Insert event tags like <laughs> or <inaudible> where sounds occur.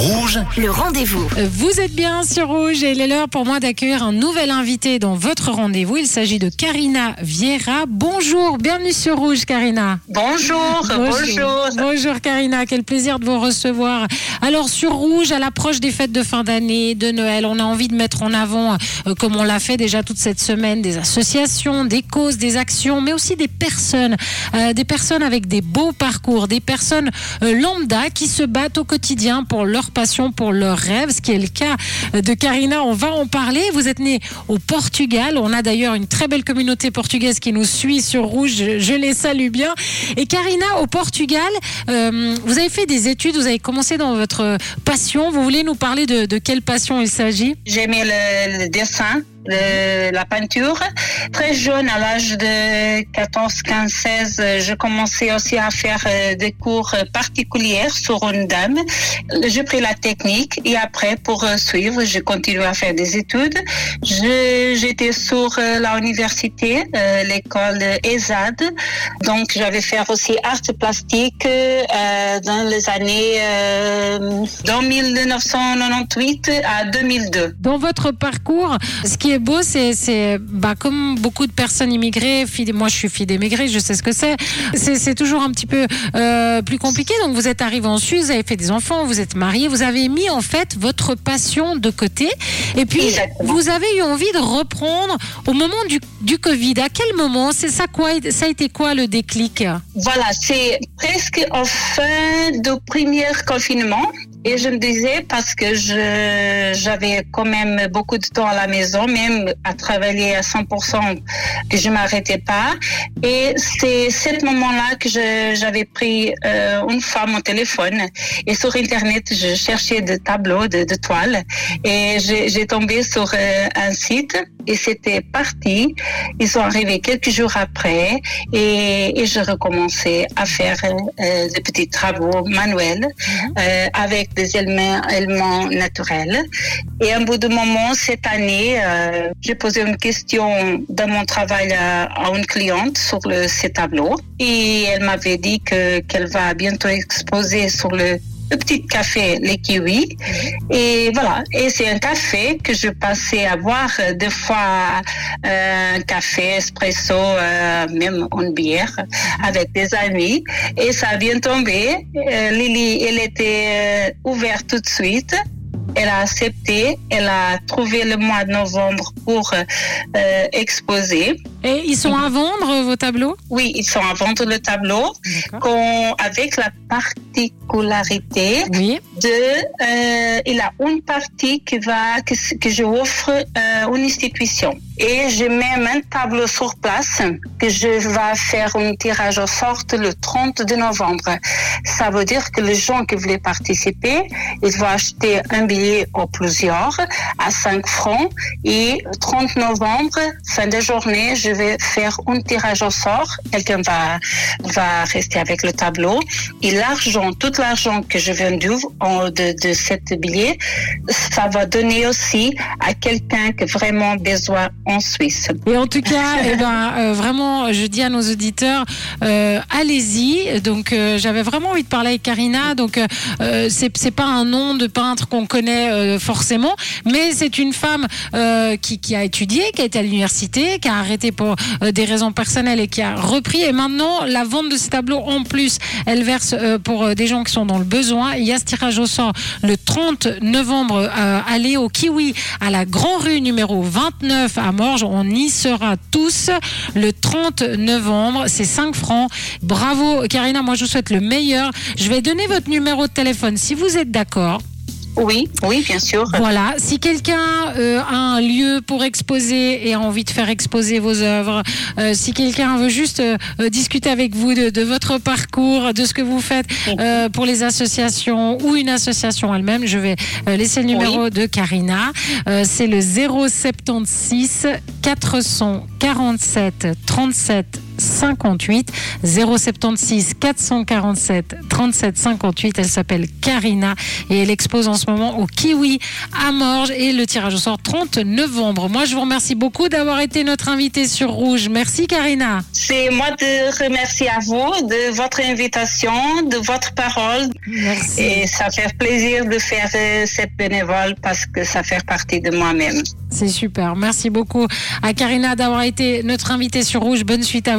Rouge, Le rendez-vous. Vous êtes bien sur Rouge et il est l'heure pour moi d'accueillir un nouvel invité dans votre rendez-vous. Il s'agit de Karina Vieira. Bonjour, bienvenue sur Rouge, Karina. Bonjour, bonjour. Bonjour, Karina, quel plaisir de vous recevoir. Alors sur Rouge, à l'approche des fêtes de fin d'année, de Noël, on a envie de mettre en avant, euh, comme on l'a fait déjà toute cette semaine, des associations, des causes, des actions, mais aussi des personnes, euh, des personnes avec des beaux parcours, des personnes euh, lambda qui se battent au quotidien pour leur passion, pour leurs rêves, ce qui est le cas de Karina. On va en parler. Vous êtes née au Portugal. On a d'ailleurs une très belle communauté portugaise qui nous suit sur Rouge. Je, les salue bien. Et Karina, au Portugal, euh, vous avez fait des études, vous avez commencé dans votre passion. Vous voulez nous parler de, de quelle passion il s'agit? J'aimais le, le dessin, le- la peinture. Très jeune, à l'âge de 14, 15, 16, euh, je commençais aussi à faire euh, des cours euh, particuliers sur une dame. J'ai pris la technique et après, pour euh, suivre, j'ai continué à faire des études. J'étais sur euh, la université, euh, l'école ESAD. Donc, j'avais fait aussi art plastique euh, dans les années euh, dans 1998 à 2002. Dans votre parcours, ce qui est beau, c'est, bah, comme beaucoup de personnes immigrées, fille- moi je suis fille d'émigrés, je sais ce que c'est. C'est, toujours un petit peu euh, plus compliqué. Donc vous êtes arrivé en Suisse, vous avez fait des enfants, vous êtes marié, vous avez mis en fait votre passion de côté. Et puis Exactement. vous avez eu envie de reprendre au moment du, du Covid. À quel moment? C'est ça quoi Ça a été quoi le déclic? Voilà, c'est presque en fin du premier confinement. Et je me disais, parce que je, j'avais quand même beaucoup de temps à la maison, même à travailler à 100%, que je m'arrêtais pas. Et c'est ce moment-là que j'avais pris euh, une femme au téléphone. Et sur Internet, je cherchais des tableaux, de, de toiles. Et j'ai, j'ai tombé sur euh, un site et c'était parti. Ils sont arrivés quelques jours après et, et je recommençais à faire euh, des petits travaux manuels euh, avec des éléments, éléments naturels. Et à un bout de moment, cette année, euh, j'ai posé une question dans mon travail à, à une cliente sur le, ces tableaux et elle m'avait dit que qu'elle va bientôt exposer sur le le petit café Les Kiwis. Et voilà. Et c'est un café que je passais à boire des fois euh, un café, espresso, euh, même une bière avec des amis. Et ça a bien tombé. Euh, Lily, elle était euh, ouverte tout de suite. Elle a accepté. Elle a trouvé le mois de novembre pour euh, exposer. Et ils sont à vendre vos tableaux? Oui, ils sont à vendre le tableau avec la particularité Oui. de, euh, il a une partie qui va, que, que je offre euh, une institution. Et j'ai même un tableau sur place que je vais faire un tirage au sort le 30 de novembre. Ça veut dire que les gens qui voulaient participer, ils vont acheter un billet ou plusieurs à 5 francs et 30 novembre, fin de journée, je vais faire un tirage au sort. Quelqu'un va, va rester avec le tableau et l'argent, tout l'argent que j'ai vendu en- de, de cet billet, ça va donner aussi à quelqu'un qui a vraiment besoin en Suisse. Et en tout cas, <laughs> eh ben, euh, vraiment, je dis à nos auditeurs, euh, allez-y. Donc, euh, j'avais vraiment envie de parler avec Karina. Donc, c'est c'est pas un nom de peintre qu'on connaît forcément, mais c'est une femme qui, qui a étudié, qui a été à l'université, qui a arrêté pour euh, des raisons personnelles et qui a repris. Et maintenant, la vente de ces tableaux, en plus, elle verse euh, pour euh, des gens qui sont dans le besoin. Il y a ce tirage au sort le 30 novembre. Allez au Kiwi à la Grand Rue numéro 29 à Morges. On y sera tous le 30 novembre. C'est 5 francs. Bravo, Karina. Moi, je vous souhaite le meilleur. Je vais donner votre numéro de téléphone si vous êtes d'accord. Oui, oui, bien sûr. Voilà, si quelqu'un euh, a un lieu pour exposer et a envie de faire exposer vos œuvres, euh, si quelqu'un veut juste euh, discuter avec vous de, de votre parcours, de ce que vous faites pour les associations ou une association elle-même, je vais laisser le numéro de Karina. C'est le 076 447 37 58 076 447 37 58. Elle s'appelle Karina et elle expose en ce moment au Kiwi à Morges et le tirage au sort 30 novembre. Moi, je vous remercie beaucoup d'avoir été notre invitée sur Rouge. Merci Karina. C'est moi de remercier à vous de votre invitation, de votre parole. Merci. Et ça fait plaisir de faire euh, cette bénévole parce que ça fait partie de moi-même. C'est super. Merci beaucoup à Karina d'avoir été notre invitée sur Rouge. Bonne suite à